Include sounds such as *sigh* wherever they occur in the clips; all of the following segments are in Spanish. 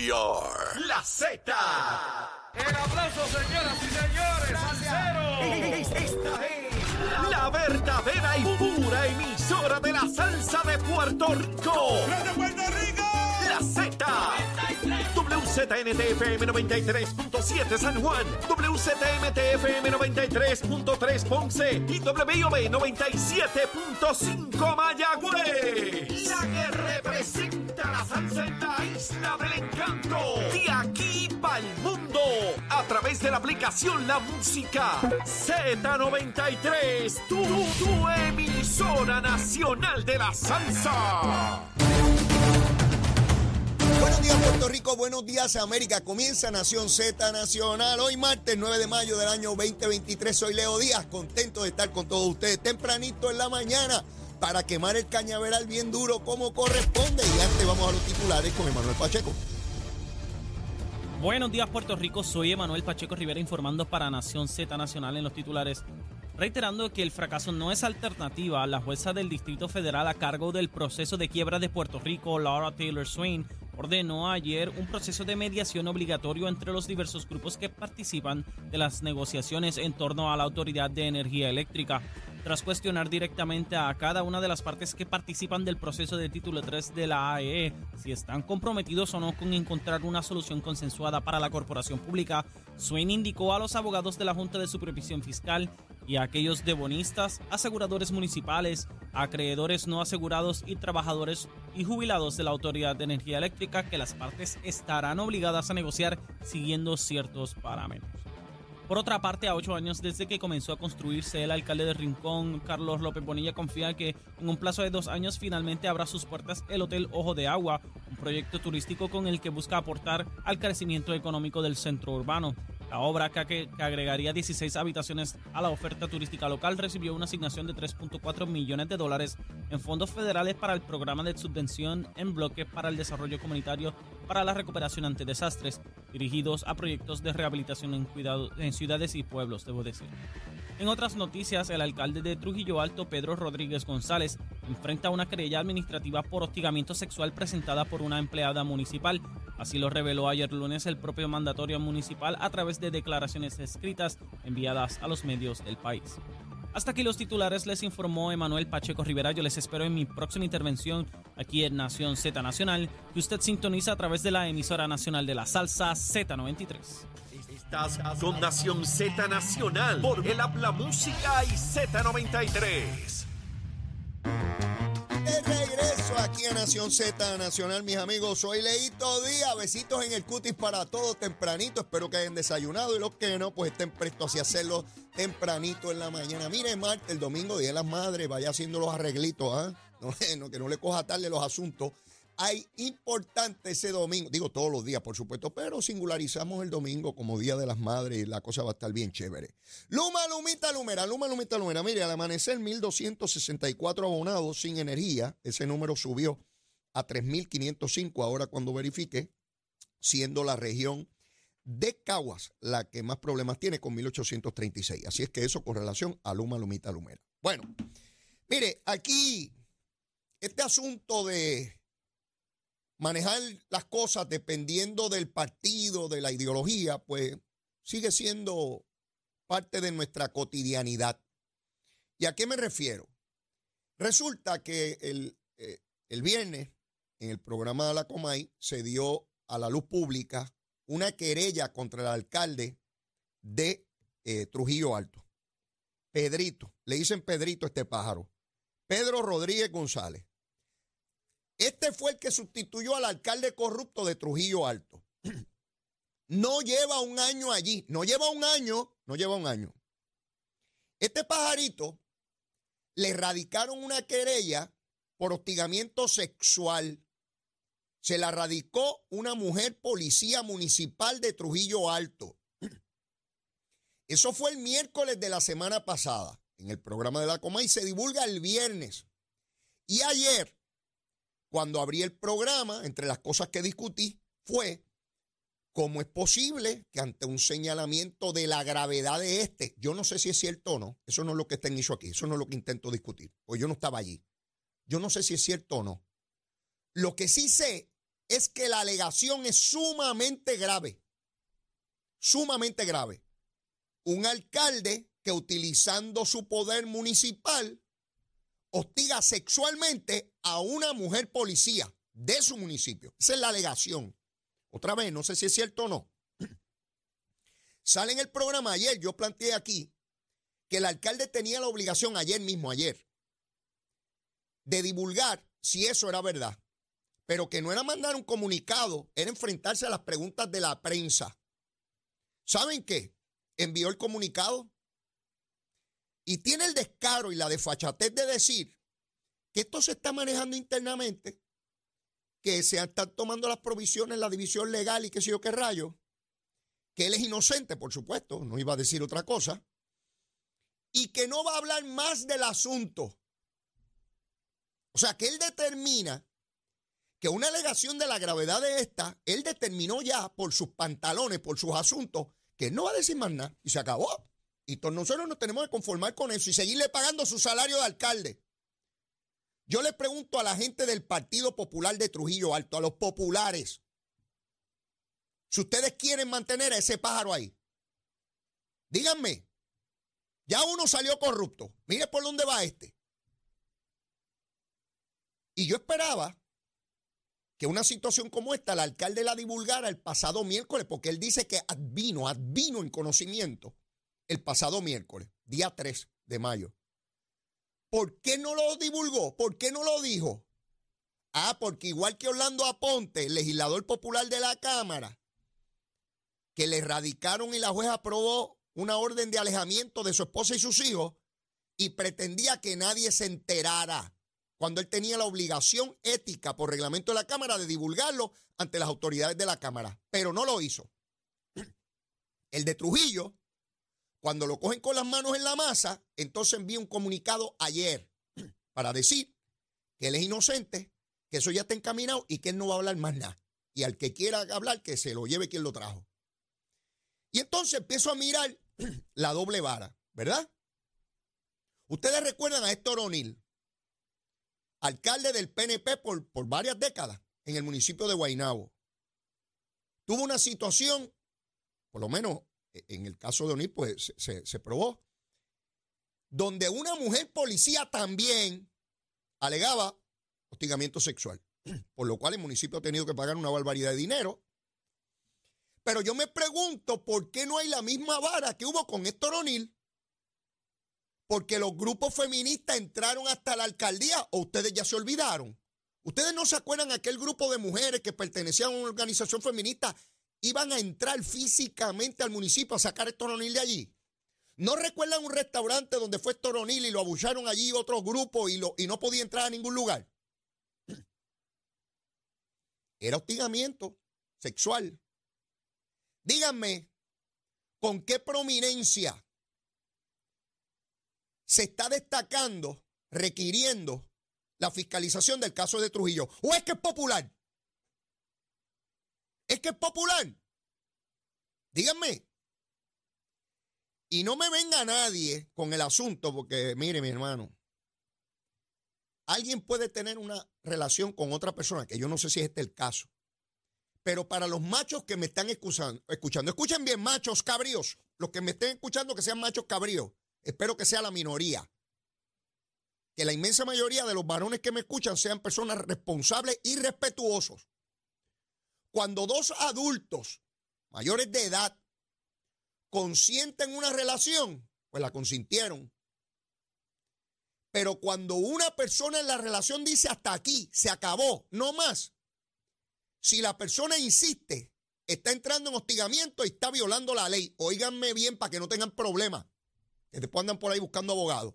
We are la Z. El aplauso, señoras y señores. Esta es la verdadera y pura emisora de la salsa de Puerto Rico. ¡De Puerto Rico! La Z. WZNTFM 93.7 San Juan, WZMTFM 93.3 Ponce y WIOB 97.5 Mayagüez. La que representa en la isla del encanto. De aquí para el mundo. A través de la aplicación La Música Z93. Tu, tu emisora nacional de la salsa. Buenos días Puerto Rico, buenos días América. Comienza Nación Z Nacional. Hoy martes 9 de mayo del año 2023. Soy Leo Díaz, contento de estar con todos ustedes tempranito en la mañana para quemar el cañaveral bien duro como corresponde. Y antes vamos a los titulares con Emanuel Pacheco. Buenos días Puerto Rico, soy Emanuel Pacheco Rivera informando para Nación Z Nacional en los titulares. Reiterando que el fracaso no es alternativa, la jueza del Distrito Federal a cargo del proceso de quiebra de Puerto Rico, Laura Taylor Swain, ordenó ayer un proceso de mediación obligatorio entre los diversos grupos que participan de las negociaciones en torno a la Autoridad de Energía Eléctrica. Tras cuestionar directamente a cada una de las partes que participan del proceso de título 3 de la AEE si están comprometidos o no con encontrar una solución consensuada para la corporación pública, Swain indicó a los abogados de la Junta de Supervisión Fiscal y a aquellos de bonistas, aseguradores municipales, acreedores no asegurados y trabajadores y jubilados de la Autoridad de Energía Eléctrica que las partes estarán obligadas a negociar siguiendo ciertos parámetros. Por otra parte, a ocho años desde que comenzó a construirse el alcalde de Rincón, Carlos López Bonilla confía que en un plazo de dos años finalmente abra sus puertas el Hotel Ojo de Agua, un proyecto turístico con el que busca aportar al crecimiento económico del centro urbano. La obra, que, agregaría 16 habitaciones a la oferta turística local, recibió una asignación de 3.4 millones de dólares en fondos federales para el programa de subvención en bloque para el desarrollo comunitario para la recuperación ante desastres, dirigidos a proyectos de rehabilitación en, cuidado, en ciudades y pueblos, debo decir. En otras noticias, el alcalde de Trujillo Alto, Pedro Rodríguez González, enfrenta una querella administrativa por hostigamiento sexual presentada por una empleada municipal. Así lo reveló ayer lunes el propio mandatorio municipal a través de declaraciones escritas enviadas a los medios del país. Hasta aquí los titulares, les informó Emanuel Pacheco Rivera. Yo les espero en mi próxima intervención aquí en Nación Z Nacional, que usted sintoniza a través de la emisora nacional de la salsa Z93. Estás con Nación Z Nacional por el Habla Música y Z93. Aquí a Nación Z Nacional, mis amigos. Soy Leito Díaz. Besitos en el cutis para todos tempranito. Espero que hayan desayunado y los que no, pues estén prestos a hacerlo tempranito en la mañana. Mire, Marte, el domingo, Día de las Madres, vaya haciendo los arreglitos, ¿ah? *laughs* No, que no le coja tarde los asuntos. Hay importante ese domingo, digo todos los días, por supuesto, pero singularizamos el domingo como Día de las Madres y la cosa va a estar bien chévere. Luma, Lumita, Lumera, Luma, Lumita, Lumera. Mire, al amanecer 1.264 abonados sin energía, ese número subió a 3.505 ahora cuando verifique, siendo la región de Caguas la que más problemas tiene con 1.836. Así es que eso con relación a Luma, Lumita, Lumera. Bueno, mire, aquí este asunto de manejar las cosas dependiendo del partido, de la ideología, pues sigue siendo parte de nuestra cotidianidad. ¿Y a qué me refiero? Resulta que el, eh, el viernes, en el programa de la Comay, se dio a la luz pública una querella contra el alcalde de eh, Trujillo Alto. Pedrito, le dicen Pedrito este pájaro. Pedro Rodríguez González. Este fue el que sustituyó al alcalde corrupto de Trujillo Alto. *clears throat* No lleva un año allí, no lleva un año, no lleva un año. Este pajarito le radicaron una querella por hostigamiento sexual. Se la radicó una mujer policía municipal de Trujillo Alto. *clears throat* Eso fue el miércoles de la semana pasada en el programa de la Coma y se divulga el viernes. Y ayer cuando abrí el programa, entre las cosas que discutí, fue cómo es posible que ante un señalamiento de la gravedad de este, yo no sé si es cierto o no, eso no es lo que en eso aquí, eso no es lo que intento discutir, pues yo no estaba allí. Yo no sé si es cierto o no. Lo que sí sé es que la alegación es sumamente grave. Sumamente grave. Un alcalde que utilizando su poder municipal hostiga sexualmente a una mujer policía de su municipio. Esa es la alegación. Otra vez, no sé si es cierto o no. *clears throat* Sale en el programa ayer, yo planteé aquí que el alcalde tenía la obligación ayer mismo, ayer, de divulgar si eso era verdad. Pero que no era mandar un comunicado, era enfrentarse a las preguntas de la prensa. ¿Saben qué? Envió el comunicado y tiene el descaro y la desfachatez de decir que esto se está manejando internamente, que se están tomando las provisiones, la división legal y qué sé yo qué rayo, que él es inocente, por supuesto, no iba a decir otra cosa, y que no va a hablar más del asunto. O sea, que él determina que una alegación de la gravedad de esta, él determinó ya por sus pantalones, por sus asuntos, que no va a decir más nada y se acabó. Y nosotros nos tenemos que conformar con eso y seguirle pagando su salario de alcalde. Yo le pregunto a la gente del Partido Popular de Trujillo Alto, a los populares, si ustedes quieren mantener a ese pájaro ahí, díganme, ya uno salió corrupto, mire por dónde va este. Y yo esperaba que una situación como esta, el alcalde la divulgara el pasado miércoles, porque él dice que advino, advino en conocimiento el pasado miércoles, día 3 de mayo. ¿Por qué no lo divulgó? ¿Por qué no lo dijo? Ah, porque igual que Orlando Aponte, legislador popular de la Cámara, que le erradicaron y la jueza aprobó una orden de alejamiento de su esposa y sus hijos y pretendía que nadie se enterara cuando él tenía la obligación ética por reglamento de la Cámara de divulgarlo ante las autoridades de la Cámara, pero no lo hizo. El de Trujillo, cuando lo cogen con las manos en la masa, entonces envía un comunicado ayer *clears throat* para decir que él es inocente, que eso ya está encaminado y que él no va a hablar más nada. Y al que quiera hablar, que se lo lleve quien lo trajo. Y entonces empiezo a mirar *clears throat* la doble vara, ¿verdad? Ustedes recuerdan a Héctor O'Neill, alcalde del PNP por, por varias décadas en el municipio de Guaynabo. Tuvo una situación, por lo menos en el caso de O'Neill, pues se, se probó, donde una mujer policía también alegaba hostigamiento sexual, *clears throat* por lo cual el municipio ha tenido que pagar una barbaridad de dinero pero yo me pregunto por qué no hay la misma vara que hubo con Héctor O'Neill. Porque los grupos feministas entraron hasta la alcaldía o ustedes ya se olvidaron. Ustedes no se acuerdan aquel grupo de mujeres que pertenecían a una organización feminista iban a entrar físicamente al municipio a sacar a Héctor O'Neill de allí. ¿No recuerdan un restaurante donde fue Héctor O'Neill y lo abusaron allí otros grupos y, y no podía entrar a ningún lugar? *clears throat* Era hostigamiento sexual. Díganme, ¿con qué prominencia se está destacando, requiriendo la fiscalización del caso de Trujillo? ¿O es que es popular? ¿Es que es popular? Díganme. Y no me venga nadie con el asunto, porque mire, mi hermano, alguien puede tener una relación con otra persona, que yo no sé si es este el caso. Pero para los machos que me están escuchando, escuchando, escuchen bien, machos cabríos, los que me estén escuchando que sean machos cabríos, espero que sea la minoría. Que la inmensa mayoría de los varones que me escuchan sean personas responsables y respetuosos. Cuando dos adultos mayores de edad consienten una relación, pues la consintieron. Pero cuando una persona en la relación dice hasta aquí, se acabó, no más, si la persona insiste, está entrando en hostigamiento y está violando la ley. Óiganme bien para que no tengan problemas, que después andan por ahí buscando abogados.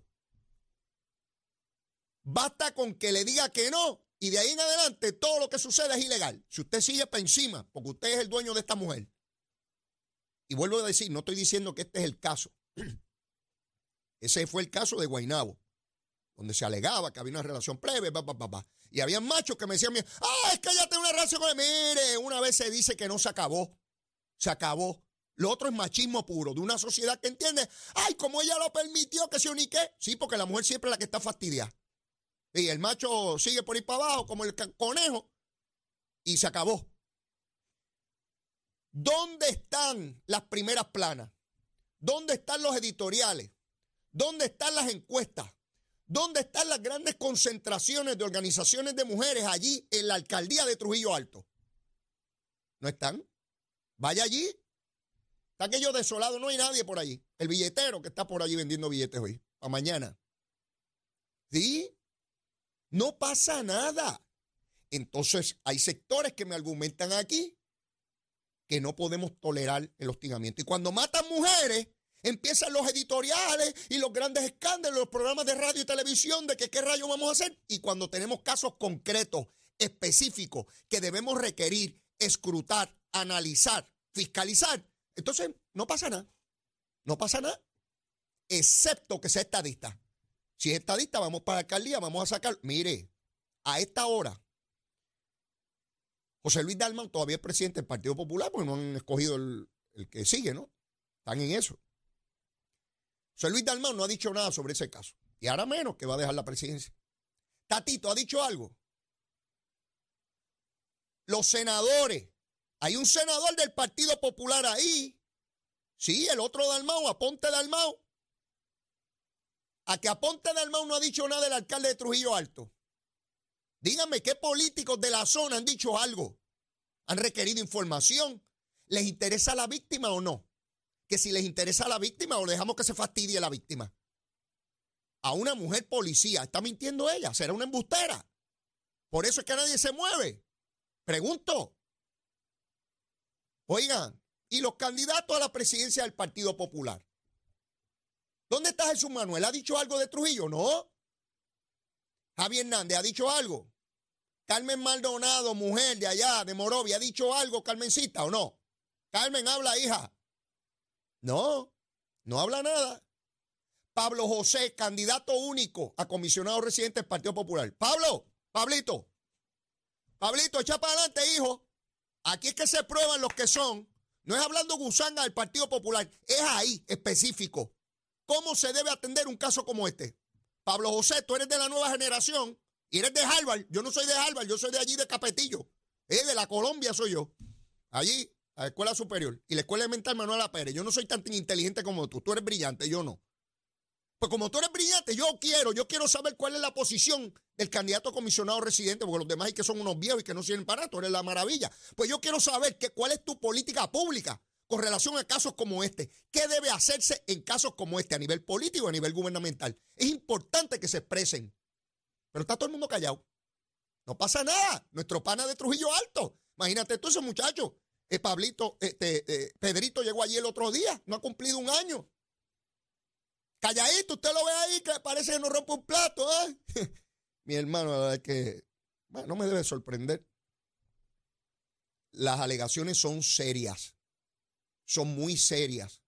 Basta con que le diga que no y de ahí en adelante todo lo que sucede es ilegal. Si usted sigue para encima, porque usted es el dueño de esta mujer. Y vuelvo a decir, no estoy diciendo que este es el caso. *clears throat* Ese fue el caso de Guainabo, donde se alegaba que había una relación plebe, pa, pa, pa, y había machos que me decían, ah, es que ella tiene una relación con él. Mire, una vez se dice que no se acabó. Se acabó. Lo otro es machismo puro, de una sociedad que entiende, ay, como ella lo permitió que se unique. Sí, porque la mujer siempre es la que está fastidiada. Y el macho sigue por ahí para abajo, como el conejo. y se acabó. ¿Dónde están las primeras planas? ¿Dónde están los editoriales? ¿Dónde están las encuestas? ¿Dónde están las grandes concentraciones de organizaciones de mujeres allí en la alcaldía de Trujillo Alto? ¿No están? Vaya allí. Está aquello desolado, no hay nadie por allí. El billetero que está por allí vendiendo billetes hoy, para mañana. ¿Sí? No pasa nada. Entonces, hay sectores que me argumentan aquí que no podemos tolerar el hostigamiento. Y cuando matan mujeres, empiezan los editoriales y los grandes escándalos, los programas de radio y televisión de que qué rayos vamos a hacer. Y cuando tenemos casos concretos, específicos, que debemos requerir, escrutar, analizar, fiscalizar, entonces no pasa nada. No pasa nada. Excepto que sea estadista. Si es estadista, vamos para la alcaldía, vamos a sacar. Mire, a esta hora, José Luis Dalmau todavía es presidente del Partido Popular porque no han escogido el, que sigue, ¿no? Están en eso. José Luis Dalmau no ha dicho nada sobre ese caso. Y ahora menos que va a dejar la presidencia. Tatito, ¿ha dicho algo? Los senadores. Hay un senador del Partido Popular ahí. Sí, el otro Dalmau, Aponte Dalmau. A que Aponte Dalmau no ha dicho nada del alcalde de Trujillo Alto. Díganme qué políticos de la zona han dicho algo. ¿Han requerido información? ¿Les interesa la víctima o no? Que si les interesa la víctima o dejamos que se fastidie la víctima. A una mujer policía, ¿está mintiendo ella? ¿Será una embustera? Por eso es que nadie se mueve. Pregunto. Oigan, ¿y los candidatos a la presidencia del Partido Popular? ¿Dónde está Jesús Manuel? ¿Ha dicho algo de Trujillo? No. Javier Hernández ha dicho algo. Carmen Maldonado, mujer de allá, de Morovia, ¿ha dicho algo, Carmencita, o no? Carmen, habla, hija. No, no habla nada. Pablo José, candidato único a comisionado residente del Partido Popular. Pablo, Pablito, Pablito, echa para adelante, hijo. Aquí es que se prueban los que son. No es hablando gusanga del Partido Popular, es ahí específico. ¿Cómo se debe atender un caso como este? Pablo José, tú eres de la nueva generación y eres de Harvard. Yo no soy de Harvard, yo soy de allí de Capetillo. Es de la Colombia soy yo. Allí, la escuela superior. Y la escuela elemental Manuela Pérez. Yo no soy tan inteligente como tú. Tú eres brillante, yo no. Pues como tú eres brillante, yo quiero, yo quiero saber cuál es la posición del candidato comisionado residente, porque los demás hay que son unos viejos y que no sirven para tú eres la maravilla. Pues yo quiero saber que, cuál es tu política pública con relación a casos como este. ¿Qué debe hacerse en casos como este a nivel político, a nivel gubernamental? Es importante que se expresen. Pero está todo el mundo callado. No pasa nada. Nuestro pana de Trujillo Alto. Imagínate tú ese muchacho. Eh, Pablito, este, eh, Pedrito llegó allí el otro día. No ha cumplido un año. Calladito, usted lo ve ahí que parece que no rompe un plato. ¿eh? *laughs* Mi hermano, la verdad es que no me debe sorprender. Las alegaciones son serias son muy serias.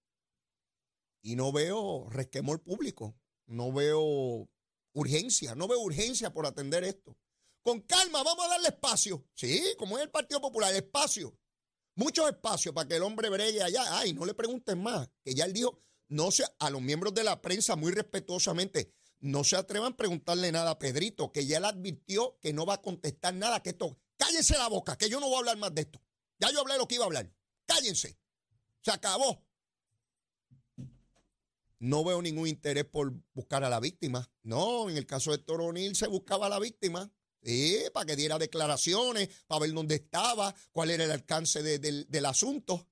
Y no veo resquemor público, no veo urgencia, no veo urgencia por atender esto. Con calma, vamos a darle espacio. Sí, como es el Partido Popular, espacio. Mucho espacio para que el hombre bregue allá. Ay, no le pregunten más, que ya él dijo, no se, a los miembros de la prensa muy respetuosamente, no se atrevan a preguntarle nada a Pedrito, que ya le advirtió que no va a contestar nada, que esto, cállense la boca, que yo no voy a hablar más de esto. Ya yo hablé lo que iba a hablar. Cállense. Se acabó. No veo ningún interés por buscar a la víctima. No, en el caso de Toronil se buscaba a la víctima. Sí, para que diera declaraciones, para ver dónde estaba, cuál era el alcance del asunto.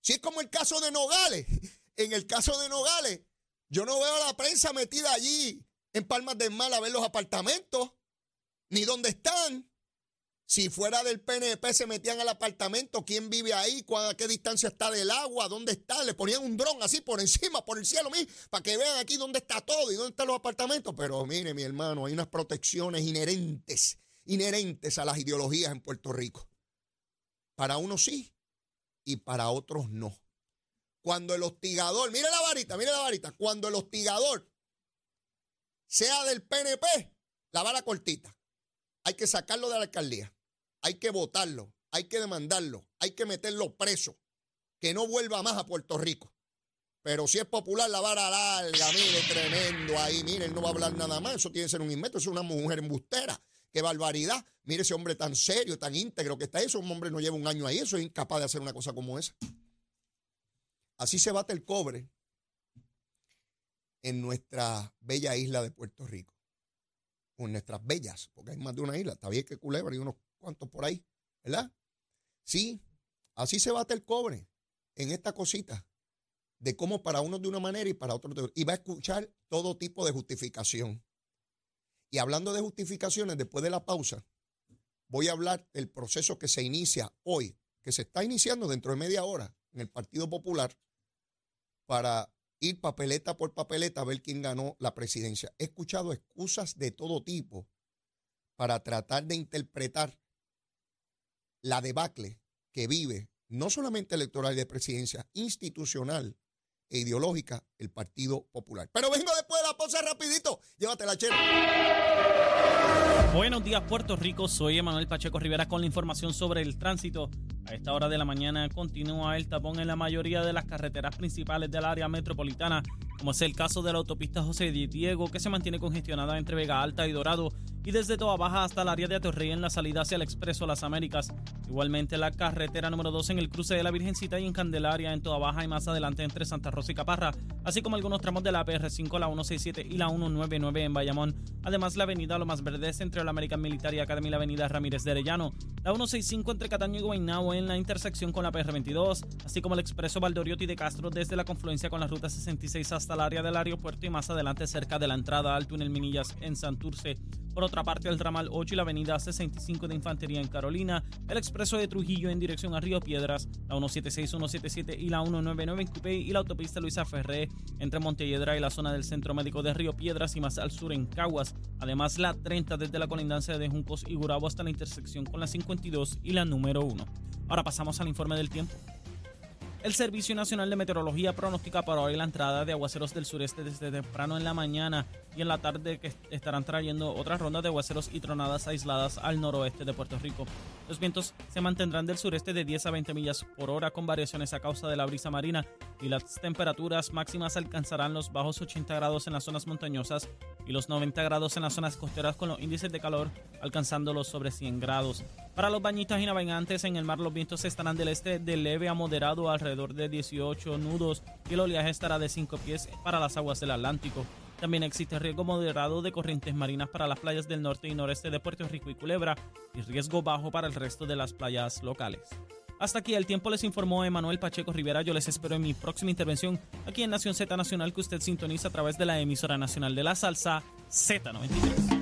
Si es como el caso de Nogales. *laughs* En el caso de Nogales, yo no veo a la prensa metida allí en Palmas del Mar a ver los apartamentos, ni dónde están. Si fuera del PNP se metían al apartamento, quién vive ahí, a qué distancia está del agua, dónde está, le ponían un dron así por encima, por el cielo, para que vean aquí dónde está todo y dónde están los apartamentos. Pero mire, mi hermano, hay unas protecciones inherentes, inherentes a las ideologías en Puerto Rico. Para unos sí y para otros no. Cuando el hostigador, mire la varita, mire la varita, cuando el hostigador sea del PNP, la vara cortita. Hay que sacarlo de la alcaldía hay que votarlo, hay que demandarlo, hay que meterlo preso, que no vuelva más a Puerto Rico. Pero si es popular, la vara larga, mire, tremendo ahí, mire, él no va a hablar nada más, eso tiene que ser un invento, es una mujer embustera. qué barbaridad. Mire ese hombre tan serio, tan íntegro que está eso. Un hombre no lleva un año ahí, eso es incapaz de hacer una cosa como esa. Así se bate el cobre en nuestra bella isla de Puerto Rico. En nuestras bellas, porque hay más de una isla. Está bien que Culebra y unos cuantos por ahí, ¿verdad? Sí, así se bate el cobre en esta cosita de cómo para unos de una manera y para otros de otra. Y va a escuchar todo tipo de justificación. Y hablando de justificaciones, después de la pausa, voy a hablar del proceso que se inicia hoy, que se está iniciando dentro de media hora en el Partido Popular para ir papeleta por papeleta a ver quién ganó la presidencia. He escuchado excusas de todo tipo para tratar de interpretar la debacle que vive, no solamente electoral de presidencia, institucional e ideológica, el Partido Popular. Pero vengo después de la pausa rapidito. Llévatela, chera. Buenos días, Puerto Rico. Soy Emanuel Pacheco Rivera con la información sobre el tránsito. A esta hora de la mañana continúa el tapón en la mayoría de las carreteras principales del área metropolitana, como es el caso de la autopista José Diego, que se mantiene congestionada entre Vega Alta y Dorado, y desde Toa Baja hasta el área de Atorrey en la salida hacia el Expreso Las Américas. Igualmente la carretera número 2 en el cruce de la Virgencita y en Candelaria en Toa Baja y más adelante entre Santa Rosa y Caparra, así como algunos tramos de la PR5, la 167 y la 199 en Bayamón. Además la avenida Lomas Verdes entre la American Military Academy y la avenida Ramírez de Arellano, la 165 entre Cataño y Guaynabo en la intersección con la PR22, así como el Expreso Valdoriotti de Castro desde la confluencia con la ruta 66 hasta el área del aeropuerto y más adelante cerca de la entrada al túnel Minillas en Santurce. Por otra parte, el ramal 8 y la avenida 65 de Infantería en Carolina, el expreso de Trujillo en dirección a Río Piedras, la 176, 177 y la 199 en Cupey y la autopista Luisa Ferré entre Montelledra y la zona del Centro Médico de Río Piedras y más al sur en Caguas. Además, la 30 desde la colindancia de Juncos y Gurabo hasta la intersección con la 52 y la número 1. Ahora pasamos al informe del tiempo. El Servicio Nacional de Meteorología pronostica para hoy la entrada de aguaceros del sureste desde temprano en la mañana y en la tarde que estarán trayendo otras rondas de aguaceros y tronadas aisladas al noroeste de Puerto Rico. Los vientos se mantendrán del sureste de 10 a 20 millas por hora con variaciones a causa de la brisa marina y las temperaturas máximas alcanzarán los bajos 80 grados en las zonas montañosas y los 90 grados en las zonas costeras con los índices de calor alcanzando los sobre 100 grados. Para los bañistas y navegantes en el mar los vientos estarán del este de leve a moderado alrededor de 18 nudos y el oleaje estará de 5 pies para las aguas del Atlántico. También existe riesgo moderado de corrientes marinas para las playas del norte y noreste de Puerto Rico y Culebra y riesgo bajo para el resto de las playas locales. Hasta aquí el tiempo les informó Emanuel Pacheco Rivera. Yo les espero en mi próxima intervención aquí en Nación Z Nacional que usted sintoniza a través de la emisora nacional de la salsa Z93.